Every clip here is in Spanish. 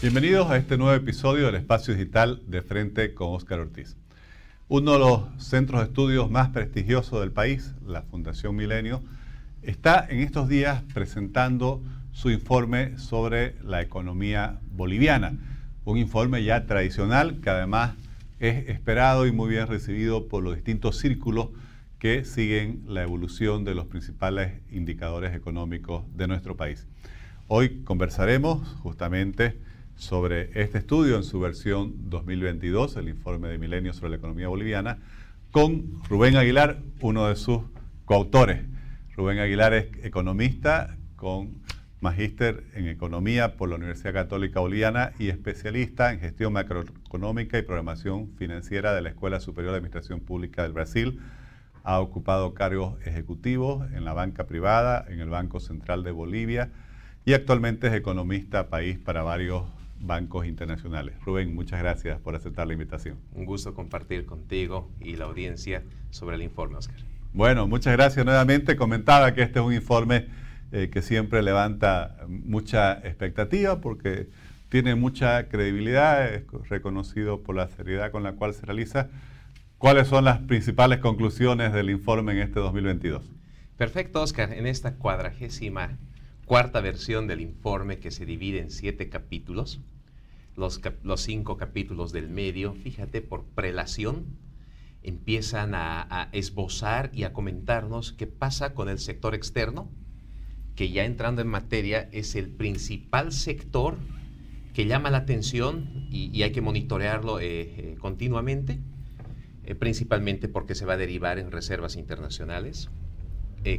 Bienvenidos a este nuevo episodio del Espacio Digital de Frente con Óscar Ortiz. Uno de los centros de estudios más prestigiosos del país, la Fundación Milenio, está en estos días presentando su informe sobre la economía boliviana. Un informe ya tradicional que además es esperado y muy bien recibido por los distintos círculos que siguen la evolución de los principales indicadores económicos de nuestro país. Hoy conversaremos justamente sobre este estudio en su versión 2022, el informe de Milenio sobre la economía boliviana, con Rubén Aguilar, uno de sus coautores. Rubén Aguilar es economista con magíster en economía por la Universidad Católica Boliviana y especialista en gestión macroeconómica y programación financiera de la Escuela Superior de Administración Pública del Brasil. Ha ocupado cargos ejecutivos en la banca privada, en el Banco Central de Bolivia y actualmente es economista país para varios bancos internacionales. Rubén, muchas gracias por aceptar la invitación. Un gusto compartir contigo y la audiencia sobre el informe, Oscar. Bueno, muchas gracias nuevamente. Comentaba que este es un informe eh, que siempre levanta mucha expectativa porque tiene mucha credibilidad, es reconocido por la seriedad con la cual se realiza. ¿Cuáles son las principales conclusiones del informe en este 2022? Perfecto, Oscar. En esta cuadragésima cuarta versión del informe que se divide en siete capítulos, los, los cinco capítulos del medio, fíjate, por prelación, empiezan a, esbozar y a comentarnos qué pasa con el sector externo, que ya entrando en materia es el principal sector que llama la atención y, hay que monitorearlo eh, eh, continuamente, eh, principalmente porque se va a derivar en reservas internacionales.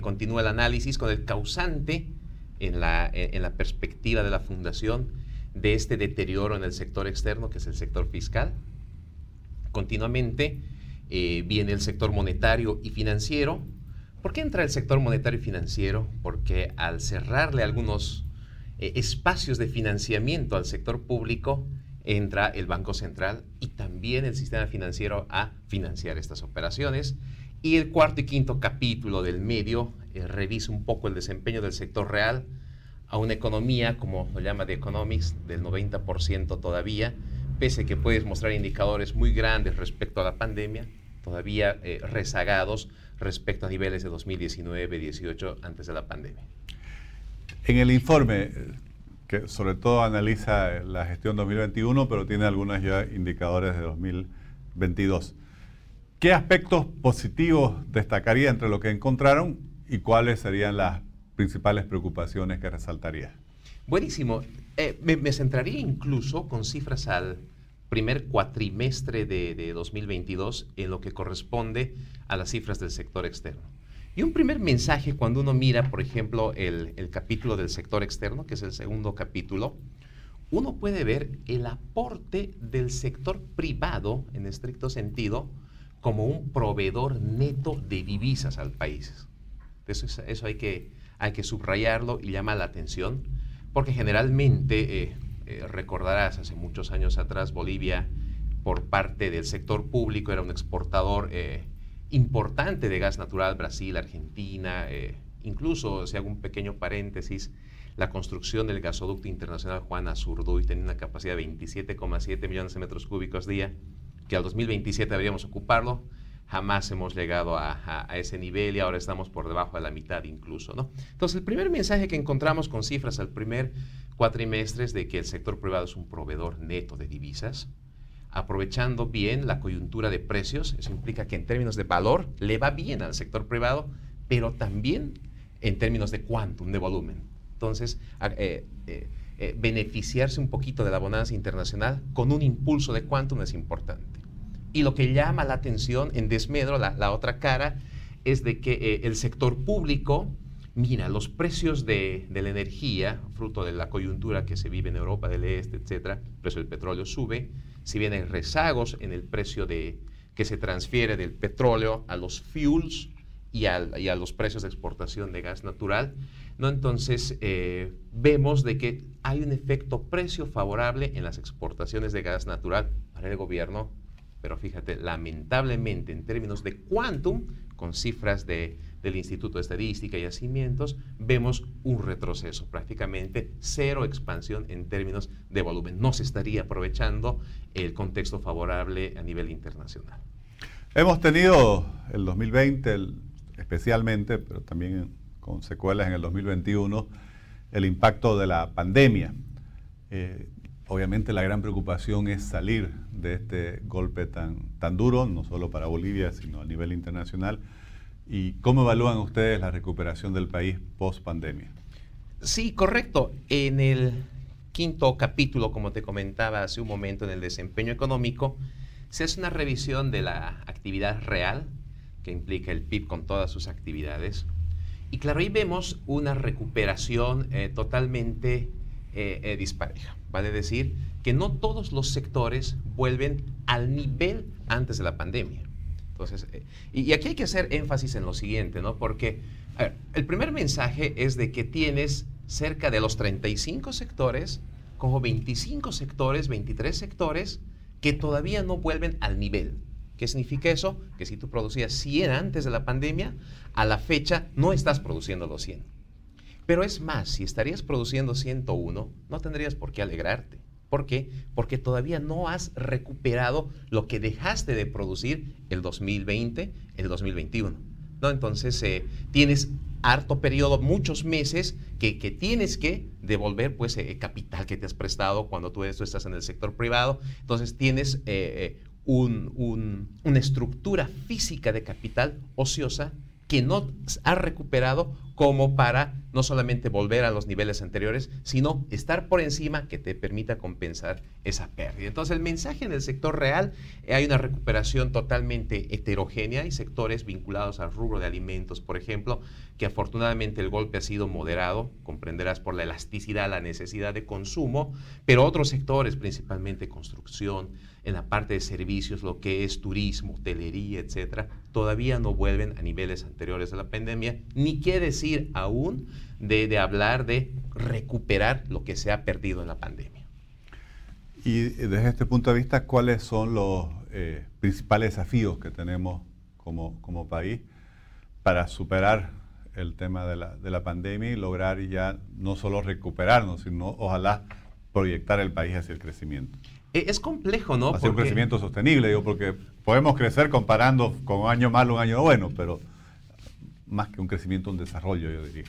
continúa el análisis con el causante en la, en la perspectiva de la fundación de este deterioro en el sector externo, que es el sector fiscal. Continuamente eh, viene el sector monetario y financiero. ¿Por qué entra el sector monetario y financiero? Porque al cerrarle algunos eh, espacios de financiamiento al sector público, entra el Banco Central y también el sistema financiero a financiar estas operaciones. Y el cuarto y quinto capítulo del medio eh, revisa un poco el desempeño del sector real a una economía, como lo llama The Economics, del 90% todavía, pese a que puedes mostrar indicadores muy grandes respecto a la pandemia, todavía eh, rezagados respecto a niveles de 2019-18 antes de la pandemia. En el informe, que sobre todo analiza la gestión 2021, pero tiene algunos ya indicadores de 2022. ¿Qué aspectos positivos destacaría entre lo que encontraron y cuáles serían las principales preocupaciones que resaltaría? Buenísimo. Eh, me, centraría incluso con cifras al primer cuatrimestre de, 2022 en lo que corresponde a las cifras del sector externo. Y un primer mensaje cuando uno mira, por ejemplo, el, el capítulo del sector externo, que es el segundo capítulo, uno puede ver el aporte del sector privado, en estricto sentido, como un proveedor neto de divisas al país. Eso, eso hay, que, hay que subrayarlo y llama la atención, porque generalmente, eh, eh, recordarás, hace muchos años atrás Bolivia, por parte del sector público, era un exportador eh, importante de gas natural, Brasil, Argentina, incluso, si hago un pequeño paréntesis, la construcción del gasoducto internacional Juan Azurduy tenía una capacidad de 27,7 millones de metros cúbicos día, que al 2027 deberíamos ocuparlo jamás hemos llegado a, ese nivel y ahora estamos por debajo de la mitad incluso, ¿no? Entonces, el primer mensaje que encontramos con cifras al primer cuatrimestre es de que el sector privado es un proveedor neto de divisas, aprovechando bien la coyuntura de precios, eso implica que en términos de valor le va bien al sector privado, pero también en términos de quantum, de volumen. Entonces, eh, eh, eh, beneficiarse un poquito de la bonanza internacional con un impulso de quantum es importante. Y lo que llama la atención en desmedro, la, otra cara, es de que eh, el sector público, mira, los precios de, la energía, fruto de la coyuntura que se vive en Europa del Este, etcétera, el precio del petróleo sube, si bien hay rezagos en el precio de, que se transfiere del petróleo a los fuels y, a los precios de exportación de gas natural, ¿no? Entonces, eh, vemos de que hay un efecto precio favorable en las exportaciones de gas natural para el gobierno pero fíjate, lamentablemente en términos de quantum, con cifras de del Instituto de Estadística y Yacimientos, vemos un retroceso, prácticamente cero expansión en términos de volumen. No se estaría aprovechando el contexto favorable a nivel internacional. Hemos tenido el 2020 especialmente, pero también con secuelas en el 2021, el impacto de la pandemia. Eh, obviamente la gran preocupación es salir de este golpe tan, tan duro, no solo para Bolivia, sino a nivel internacional. ¿Y cómo evalúan ustedes la recuperación del país post pandemia? Sí, correcto. En el quinto capítulo, como te comentaba hace un momento, en el desempeño económico, se hace una revisión de la actividad real, que implica el PIB con todas sus actividades. Y claro, ahí vemos una recuperación eh, totalmente eh, eh, dispareja. Vale decir que no todos los sectores vuelven al nivel antes de la pandemia. Entonces, eh, y, aquí hay que hacer énfasis en lo siguiente, ¿no? Porque el primer mensaje es de que tienes cerca de los 35 sectores, como 25 sectores, 23 sectores, que todavía no vuelven al nivel. ¿Qué significa eso? Que si tú producías 100 antes de la pandemia, a la fecha no estás produciendo los 100. Pero es más, si estarías produciendo 101, no tendrías por qué alegrarte. ¿Por qué? Porque todavía no has recuperado lo que dejaste de producir el 2020, el 2021. ¿no? Entonces, eh, tienes harto periodo, muchos meses, que, tienes que devolver pues, eh, capital que te has prestado cuando tú, estás en el sector privado. Entonces, tienes eh, una estructura física de capital ociosa que no has recuperado como para no solamente volver a los niveles anteriores, sino estar por encima que te permita compensar esa pérdida. Entonces el mensaje en el sector real, eh, hay una recuperación totalmente heterogénea, hay sectores vinculados al rubro de alimentos, por ejemplo, que afortunadamente el golpe ha sido moderado, comprenderás por la elasticidad, la necesidad de consumo, pero otros sectores, principalmente construcción, en la parte de servicios, lo que es turismo, hotelería, etcétera, todavía no vuelven a niveles anteriores a la pandemia, ni quiere decir aún de, hablar de recuperar lo que se ha perdido en la pandemia. Y desde este punto de vista, ¿cuáles son los eh, principales desafíos que tenemos como, como, país para superar el tema de la, de la pandemia y lograr ya no solo recuperarnos, sino ojalá proyectar el país hacia el crecimiento? Eh, es complejo, ¿no? Hacia un crecimiento sostenible, digo, porque podemos crecer comparando con un año malo, un año bueno, pero más que un crecimiento, un desarrollo, yo diría.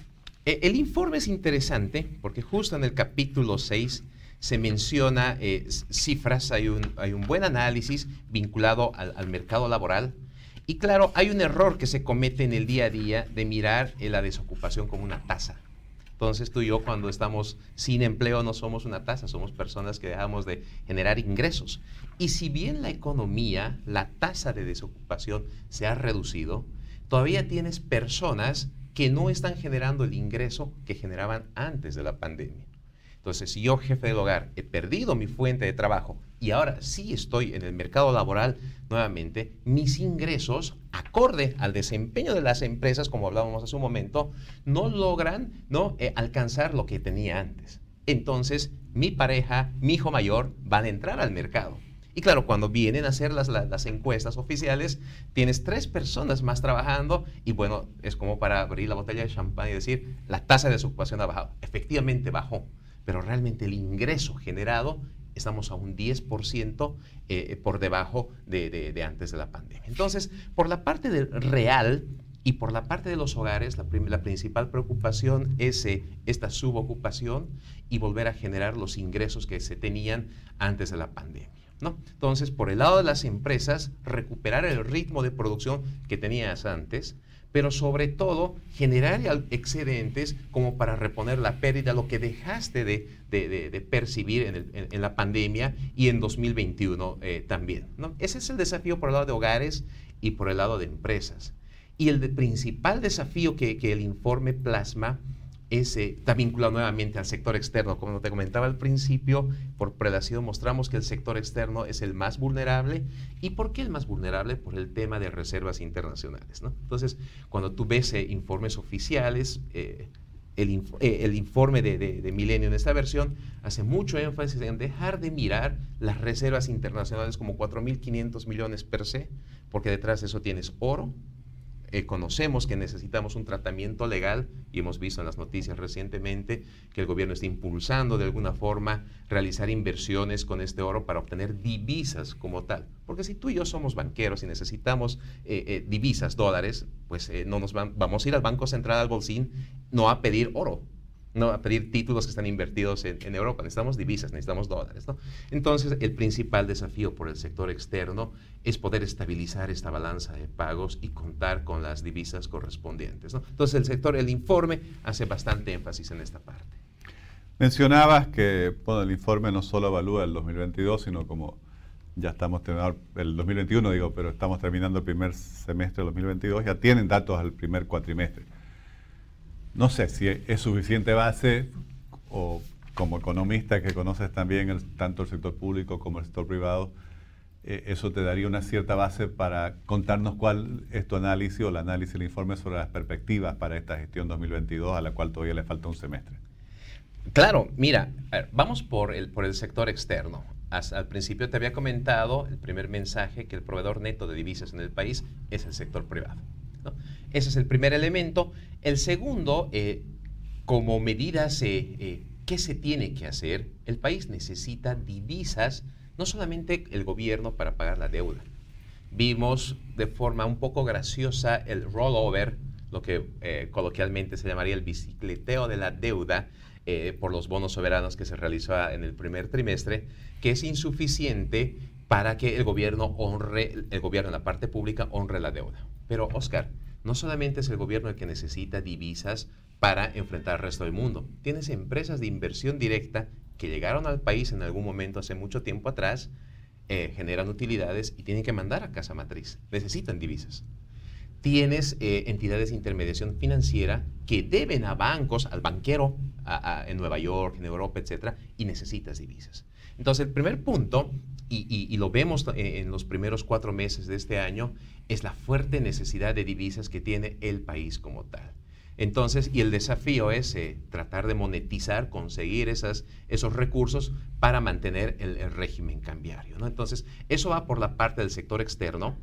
Eh, el informe es interesante porque justo en el capítulo 6 se menciona eh, cifras, hay un, hay un buen análisis vinculado al, al, mercado laboral. Y claro, hay un error que se comete en el día a día de mirar la desocupación como una tasa. Entonces tú y yo cuando estamos sin empleo no somos una tasa, somos personas que dejamos de generar ingresos. Y si bien la economía, la tasa de desocupación se ha reducido, todavía tienes personas que no están generando el ingreso que generaban antes de la pandemia. Entonces, si yo, jefe del hogar, he perdido mi fuente de trabajo y ahora sí estoy en el mercado laboral nuevamente, mis ingresos, acorde al desempeño de las empresas, como hablábamos hace un momento, no logran ¿no? Eh, alcanzar lo que tenía antes. Entonces, mi pareja, mi hijo mayor, van a entrar al mercado. Y claro, cuando vienen a hacer las, las, encuestas oficiales, tienes tres personas más trabajando y bueno, es como para abrir la botella de champán y decir, la tasa de desocupación ha bajado. Efectivamente bajó, pero realmente el ingreso generado estamos a un 10% eh, por debajo de, antes de la pandemia. Entonces, por la parte del real y por la parte de los hogares, la, principal preocupación es eh, esta subocupación y volver a generar los ingresos que se tenían antes de la pandemia. ¿no? Entonces, por el lado de las empresas, recuperar el ritmo de producción que tenías antes, pero sobre todo generar excedentes como para reponer la pérdida, lo que dejaste de, percibir en, la pandemia y en 2021 eh, también. Ese es el desafío por el lado de hogares y por el lado de empresas. Y el principal desafío que el informe plasma ese está vinculado nuevamente al sector externo. Como te comentaba al principio, por predación mostramos que el sector externo es el más vulnerable. ¿Y por qué el más vulnerable? Por el tema de reservas internacionales. ¿no? Entonces, cuando tú ves eh, informes oficiales, eh, el, eh, el, informe de, de, de, Milenio en esta versión hace mucho énfasis en dejar de mirar las reservas internacionales como 4.500 millones per se, porque detrás de eso tienes oro, eh, conocemos que necesitamos un tratamiento legal y hemos visto en las noticias recientemente que el gobierno está impulsando de alguna forma realizar inversiones con este oro para obtener divisas como tal. Porque si tú y yo somos banqueros y necesitamos eh, eh, divisas, dólares, pues no nos vamos a ir al Banco Central, al bolsín, no a pedir oro, no a pedir títulos que están invertidos en, Europa. Necesitamos divisas, necesitamos dólares. ¿no? Entonces, el principal desafío por el sector externo es poder estabilizar esta balanza de pagos y contar con las divisas correspondientes. ¿no? Entonces, el sector, el informe hace bastante énfasis en esta parte. Mencionabas que el informe no solo evalúa el 2022, sino como ya estamos terminando el 2021, digo, pero estamos terminando el primer semestre del 2022, ya tienen datos al primer cuatrimestre. No sé si es suficiente base o como economista que conoces también tanto el sector público como el sector privado, eh, eso te daría una cierta base para contarnos cuál es tu análisis o el análisis del informe sobre las perspectivas para esta gestión 2022 a la cual todavía le falta un semestre. Claro, mira, vamos por el, por el sector externo. al principio te había comentado el primer mensaje que el proveedor neto de divisas en el país es el sector privado. Ese es el primer elemento. El segundo, eh, como medidas, eh, eh, ¿qué se tiene que hacer? El país necesita divisas, no solamente el gobierno para pagar la deuda. Vimos de forma un poco graciosa el rollover, lo que coloquialmente se llamaría el bicicleteo de la deuda, por los bonos soberanos que se realizó en el primer trimestre, que es insuficiente para que el gobierno honre, el gobierno la parte pública honre la deuda. Pero, Oscar, no solamente es el gobierno el que necesita divisas para enfrentar al resto del mundo. Tienes empresas de inversión directa que llegaron al país en algún momento hace mucho tiempo atrás, eh, generan utilidades y tienen que mandar a casa matriz. Necesitan divisas. Tienes eh, entidades de intermediación financiera que deben a bancos, al banquero en Nueva York, en Europa, etcétera, y necesitas divisas. Entonces, el primer punto, y, lo vemos eh, en los primeros cuatro meses de este año, es la fuerte necesidad de divisas que tiene el país como tal. Entonces, y el desafío es eh, tratar de monetizar, conseguir esas, esos recursos para mantener el, régimen cambiario. Entonces, eso va por la parte del sector externo,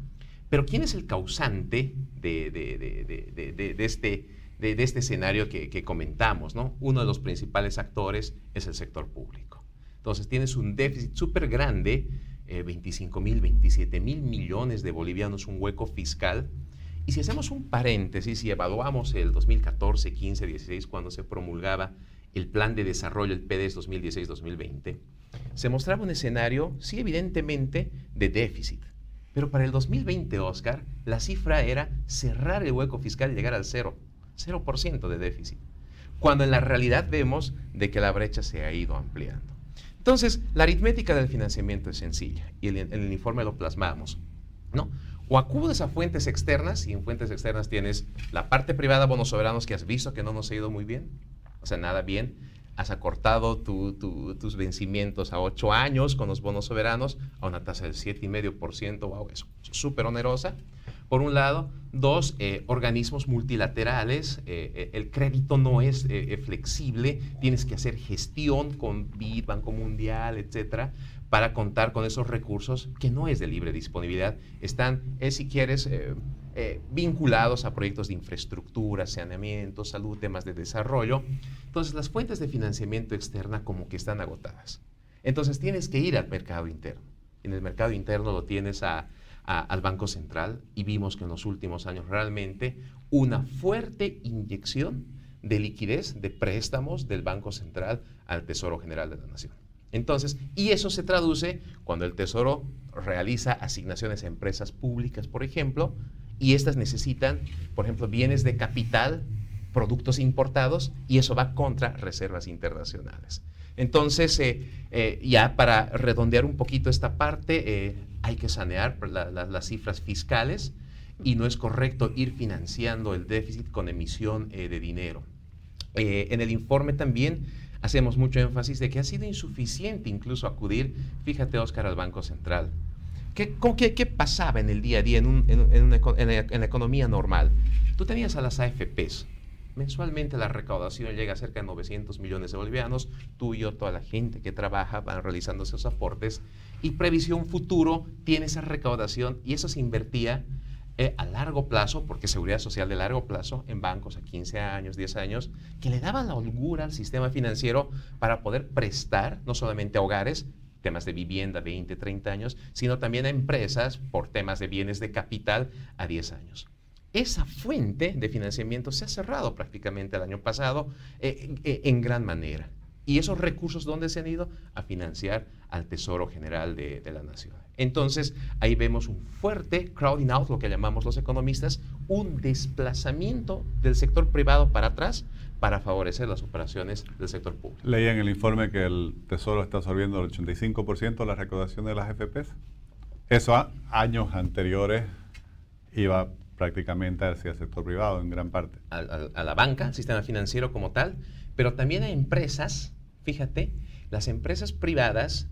pero ¿quién es el causante de, de, este, de, este escenario que, que comentamos? ¿no? Uno de los principales actores es el sector público. Entonces tienes un déficit súper grande, 25 eh, mil, 27 mil millones de bolivianos, un hueco fiscal. Y si hacemos un paréntesis y evaluamos el 2014, 15, 16, cuando se promulgaba el plan de desarrollo, el PDS 2016-2020, se mostraba un escenario, sí, evidentemente, de déficit. Pero para el 2020, Oscar, la cifra era cerrar el hueco fiscal y llegar al cero, 0% de déficit. Cuando en la realidad vemos de que la brecha se ha ido ampliando. Entonces, la aritmética del financiamiento es sencilla y en el, informe lo plasmamos. ¿no? O acudes a fuentes externas y en fuentes externas tienes la parte privada, bonos soberanos que has visto que no nos ha ido muy bien, o sea, nada bien. Has acortado tus vencimientos a 8 años con los bonos soberanos a una tasa del 7,5%, wow, es súper onerosa por un lado. Dos, eh, organismos multilaterales. Eh, eh, el crédito no es flexible. Tienes que hacer gestión con BID, Banco Mundial, etcétera, para contar con esos recursos que no es de libre disponibilidad. Están, si quieres, vinculados a proyectos de infraestructura, saneamiento, salud, temas de desarrollo. Entonces, las fuentes de financiamiento externa como que están agotadas. Entonces, tienes que ir al mercado interno. En el mercado interno lo tienes a al Banco Central y vimos que en los últimos años realmente una fuerte inyección de liquidez, de préstamos del Banco Central al Tesoro General de la Nación. Entonces, y eso se traduce cuando el Tesoro realiza asignaciones a empresas públicas, por ejemplo, y estas necesitan, por ejemplo, bienes de capital, productos importados, y eso va contra reservas internacionales. Entonces, eh, eh, ya para redondear un poquito esta parte, eh, hay que sanear las cifras fiscales y no es correcto ir financiando el déficit con emisión de dinero. en el informe también hacemos mucho énfasis de que ha sido insuficiente incluso acudir, fíjate Oscar, al Banco Central. ¿Qué, qué, pasaba en el día a día en, en la economía normal? Tú tenías a las AFPs, Mensualmente la recaudación llega a cerca de 900 millones de bolivianos. Tú y yo, toda la gente que trabaja, van realizando esos aportes. Y previsión futuro tiene esa recaudación y eso se invertía eh, a largo plazo, porque seguridad social de largo plazo, en bancos a 15 años, 10 años, que le daban la holgura al sistema financiero para poder prestar no solamente a hogares, temas de vivienda 20, 30 años, sino también a empresas por temas de bienes de capital a 10 años. Esa fuente de financiamiento se ha cerrado prácticamente el año pasado eh, eh, en gran manera. ¿Y esos recursos dónde se han ido? A financiar al Tesoro General de, la Nación. Entonces, ahí vemos un fuerte crowding out, lo que llamamos los economistas, un desplazamiento del sector privado para atrás para favorecer las operaciones del sector público. Leía en el informe que el Tesoro está absorbiendo el 85% de la recaudación de las FPs. Eso a años anteriores iba prácticamente hacia el sector privado en gran parte. A, la banca, al sistema financiero como tal, pero también a empresas fíjate, las empresas privadas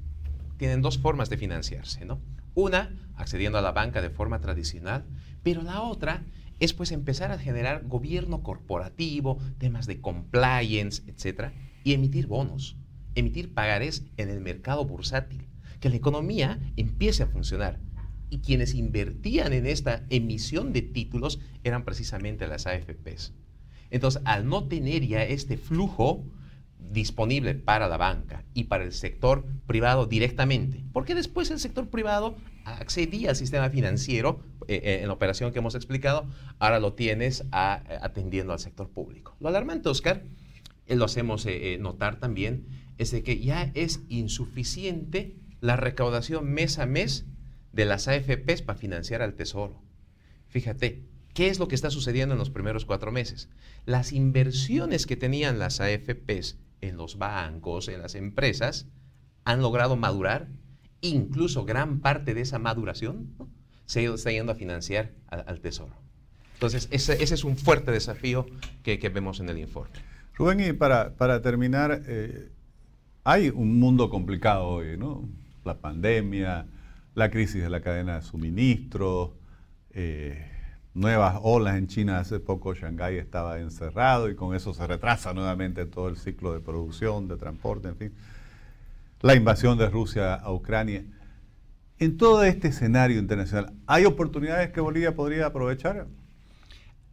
tienen dos formas de financiarse, ¿no? Una, accediendo a la banca de forma tradicional, pero la otra es pues empezar a generar gobierno corporativo, temas de compliance, etcétera, y emitir bonos, emitir pagarés en el mercado bursátil, que la economía empiece a funcionar. Y quienes invertían en esta emisión de títulos eran precisamente las AFPs. Entonces, al no tener ya este flujo, disponible para la banca y para el sector privado directamente, porque después el sector privado accedía al sistema financiero eh, eh, en la operación que hemos explicado, ahora lo tienes atendiendo al sector público. Lo alarmante, Oscar, eh, lo hacemos notar también, es de que ya es insuficiente la recaudación mes a mes de las AFPs para financiar al Tesoro. Fíjate, ¿qué es lo que está sucediendo en los primeros cuatro meses? Las inversiones que tenían las AFPs en los bancos, en las empresas, han logrado madurar. Incluso gran parte de esa maduración se está yendo a financiar al, Tesoro. Entonces, ese, es un fuerte desafío que, vemos en el informe. Rubén, y para, terminar, eh, hay un mundo complicado hoy, ¿no? La pandemia, la crisis de la cadena de suministro, eh, nuevas olas en China. Hace poco Shanghái estaba encerrado y con eso se retrasa nuevamente todo el ciclo de producción, de transporte, en fin. La invasión de Rusia a Ucrania. En todo este escenario internacional, ¿hay oportunidades que Bolivia podría aprovechar?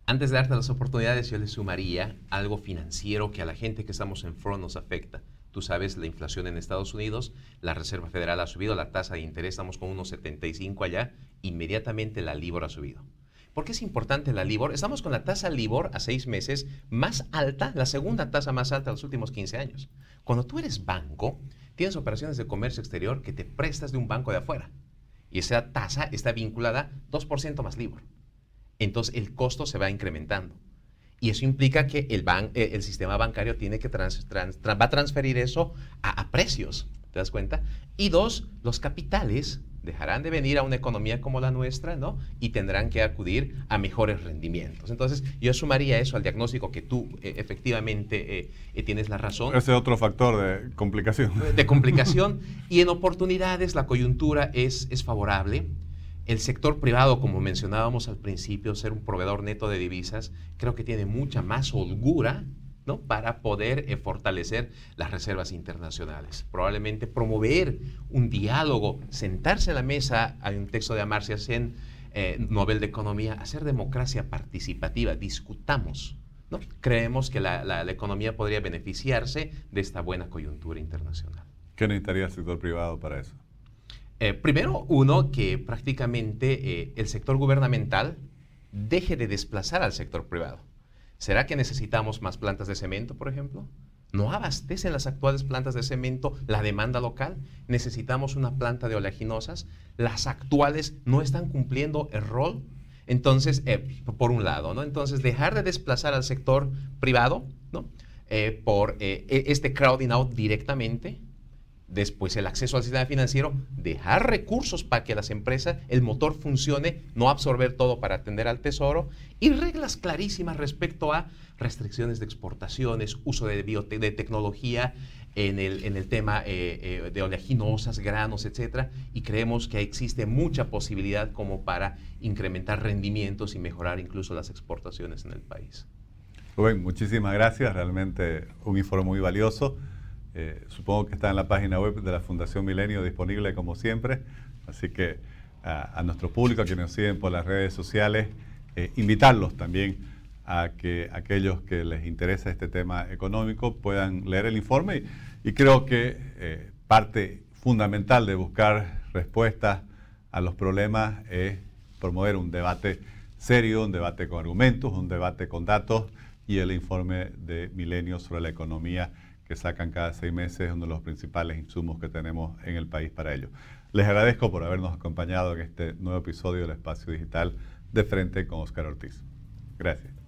Antes de darte las oportunidades, yo le sumaría algo financiero que a la gente que estamos en front nos afecta. Tú sabes, la inflación en Estados Unidos, la Reserva Federal ha subido la tasa de interés, estamos con unos 75 allá, inmediatamente la LIBOR ha subido. ¿Por qué es importante la LIBOR? Estamos con la tasa LIBOR a seis meses más alta, la segunda tasa más alta de los últimos 15 años. Cuando tú eres banco, tienes operaciones de comercio exterior que te prestas de un banco de afuera. Y esa tasa está vinculada 2% más LIBOR. Entonces el costo se va incrementando. Y eso implica que el, eh, el sistema bancario tiene que va a transferir eso a, a precios. ¿Te das cuenta? Y dos, los capitales dejarán de venir a una economía como la nuestra, ¿no? Y tendrán que acudir a mejores rendimientos. Entonces, yo sumaría eso al diagnóstico que tú eh, efectivamente eh, eh, tienes la razón. Ese otro factor de complicación. De complicación. y en oportunidades la coyuntura es, es favorable. El sector privado, como mencionábamos al principio, ser un proveedor neto de divisas, creo que tiene mucha más holgura ¿no? para poder eh, fortalecer las reservas internacionales. Probablemente promover un diálogo, sentarse a la mesa, hay un texto de Amartya Sen, eh, Nobel de Economía, hacer democracia participativa, discutamos. ¿no? Creemos que la, economía podría beneficiarse de esta buena coyuntura internacional. ¿Qué necesitaría el sector privado para eso? Eh, primero, uno, que prácticamente el sector gubernamental deje de desplazar al sector privado. ¿Será que necesitamos más plantas de cemento, por ejemplo? ¿No abastecen las actuales plantas de cemento la demanda local? ¿Necesitamos una planta de oleaginosas? ¿Las actuales no están cumpliendo el rol? Entonces, eh, por un lado, ¿no? Entonces, dejar de desplazar al sector privado, ¿no? Eh, por eh, e, este crowding out directamente, después el acceso al sistema financiero, dejar recursos para que las empresas, el motor funcione, no absorber todo para atender al tesoro y reglas clarísimas respecto a restricciones de exportaciones, uso de, de tecnología en el, en el tema eh, eh, de oleaginosas, granos, etc. Y creemos que existe mucha posibilidad como para incrementar rendimientos y mejorar incluso las exportaciones en el país. Rubén, muchísimas gracias, realmente un informe muy valioso. Eh, supongo que está en la página web de la Fundación Milenio disponible como siempre. Así que a, nuestro público, a quienes nos siguen por las redes sociales, eh, invitarlos también a que aquellos que les interesa este tema económico puedan leer el informe y, creo que eh, parte fundamental de buscar respuestas a los problemas es promover un debate serio, un debate con argumentos, un debate con datos y el informe de Milenio sobre la economía que sacan cada seis meses es uno de los principales insumos que tenemos en el país para ello. Les agradezco por habernos acompañado en este nuevo episodio del Espacio Digital de Frente con Oscar Ortiz. Gracias.